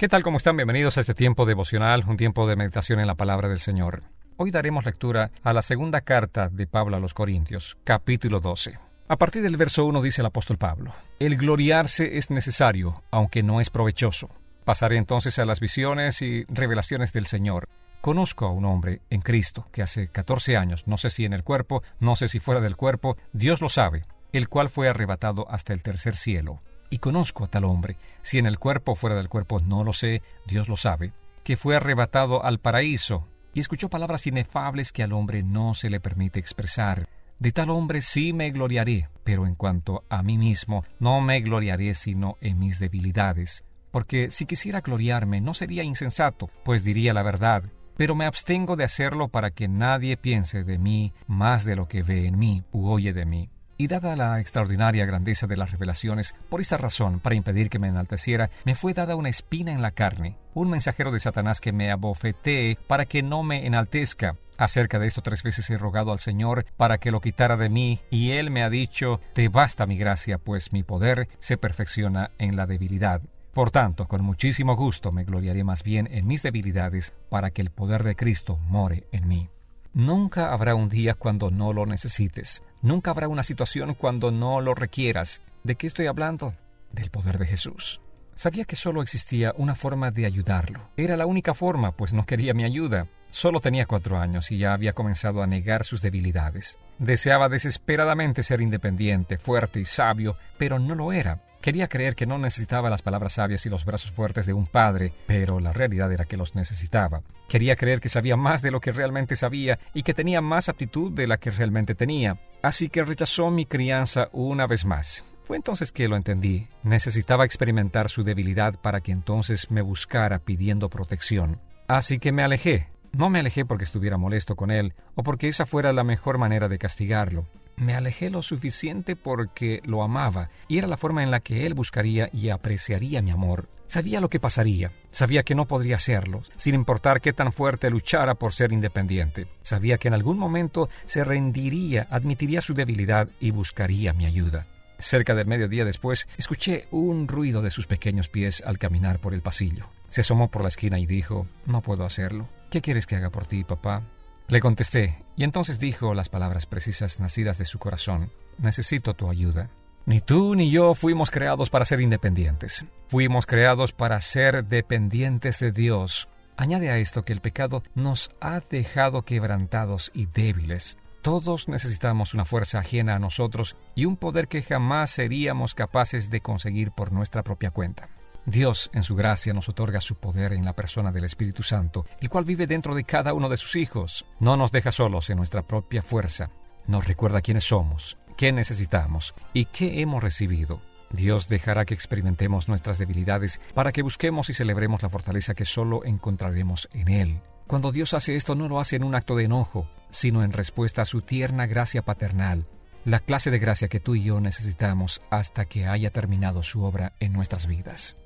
¿Qué tal? ¿Cómo están? Bienvenidos a este tiempo devocional, un tiempo de meditación en la palabra del Señor. Hoy daremos lectura a la segunda carta de Pablo a los Corintios, capítulo 12. A partir del verso 1 dice el apóstol Pablo, El gloriarse es necesario, aunque no es provechoso. Pasaré entonces a las visiones y revelaciones del Señor. Conozco a un hombre en Cristo que hace 14 años, no sé si en el cuerpo, no sé si fuera del cuerpo, Dios lo sabe, el cual fue arrebatado hasta el tercer cielo y conozco a tal hombre, si en el cuerpo o fuera del cuerpo no lo sé, Dios lo sabe, que fue arrebatado al paraíso y escuchó palabras inefables que al hombre no se le permite expresar. De tal hombre sí me gloriaré, pero en cuanto a mí mismo, no me gloriaré sino en mis debilidades. Porque si quisiera gloriarme no sería insensato, pues diría la verdad, pero me abstengo de hacerlo para que nadie piense de mí más de lo que ve en mí u oye de mí. Y dada la extraordinaria grandeza de las revelaciones, por esta razón, para impedir que me enalteciera, me fue dada una espina en la carne, un mensajero de Satanás que me abofetee para que no me enaltezca. Acerca de esto tres veces he rogado al Señor para que lo quitara de mí, y Él me ha dicho, Te basta mi gracia, pues mi poder se perfecciona en la debilidad. Por tanto, con muchísimo gusto me gloriaré más bien en mis debilidades, para que el poder de Cristo more en mí. Nunca habrá un día cuando no lo necesites. Nunca habrá una situación cuando no lo requieras. ¿De qué estoy hablando? Del poder de Jesús. Sabía que solo existía una forma de ayudarlo. Era la única forma, pues no quería mi ayuda. Solo tenía cuatro años y ya había comenzado a negar sus debilidades. Deseaba desesperadamente ser independiente, fuerte y sabio, pero no lo era. Quería creer que no necesitaba las palabras sabias y los brazos fuertes de un padre, pero la realidad era que los necesitaba. Quería creer que sabía más de lo que realmente sabía y que tenía más aptitud de la que realmente tenía. Así que rechazó mi crianza una vez más. Fue entonces que lo entendí. Necesitaba experimentar su debilidad para que entonces me buscara pidiendo protección. Así que me alejé. No me alejé porque estuviera molesto con él o porque esa fuera la mejor manera de castigarlo. Me alejé lo suficiente porque lo amaba y era la forma en la que él buscaría y apreciaría mi amor. Sabía lo que pasaría, sabía que no podría hacerlo, sin importar qué tan fuerte luchara por ser independiente. Sabía que en algún momento se rendiría, admitiría su debilidad y buscaría mi ayuda. Cerca del mediodía después, escuché un ruido de sus pequeños pies al caminar por el pasillo. Se asomó por la esquina y dijo, No puedo hacerlo. ¿Qué quieres que haga por ti, papá? Le contesté, y entonces dijo las palabras precisas nacidas de su corazón, Necesito tu ayuda. Ni tú ni yo fuimos creados para ser independientes. Fuimos creados para ser dependientes de Dios. Añade a esto que el pecado nos ha dejado quebrantados y débiles. Todos necesitamos una fuerza ajena a nosotros y un poder que jamás seríamos capaces de conseguir por nuestra propia cuenta. Dios, en su gracia, nos otorga su poder en la persona del Espíritu Santo, el cual vive dentro de cada uno de sus hijos. No nos deja solos en nuestra propia fuerza. Nos recuerda quiénes somos, qué necesitamos y qué hemos recibido. Dios dejará que experimentemos nuestras debilidades para que busquemos y celebremos la fortaleza que solo encontraremos en Él. Cuando Dios hace esto no lo hace en un acto de enojo, sino en respuesta a su tierna gracia paternal, la clase de gracia que tú y yo necesitamos hasta que haya terminado su obra en nuestras vidas.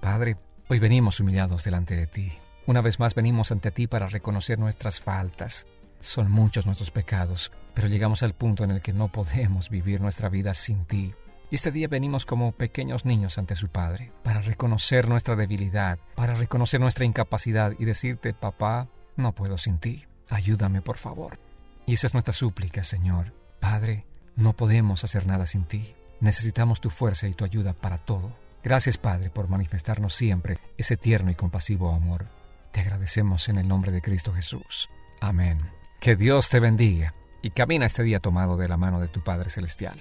Padre, hoy venimos humillados delante de ti. Una vez más venimos ante ti para reconocer nuestras faltas. Son muchos nuestros pecados, pero llegamos al punto en el que no podemos vivir nuestra vida sin ti. Y este día venimos como pequeños niños ante su Padre, para reconocer nuestra debilidad, para reconocer nuestra incapacidad y decirte, papá, no puedo sin ti, ayúdame por favor. Y esa es nuestra súplica, Señor. Padre, no podemos hacer nada sin ti. Necesitamos tu fuerza y tu ayuda para todo. Gracias, Padre, por manifestarnos siempre ese tierno y compasivo amor. Te agradecemos en el nombre de Cristo Jesús. Amén. Que Dios te bendiga y camina este día tomado de la mano de tu Padre Celestial.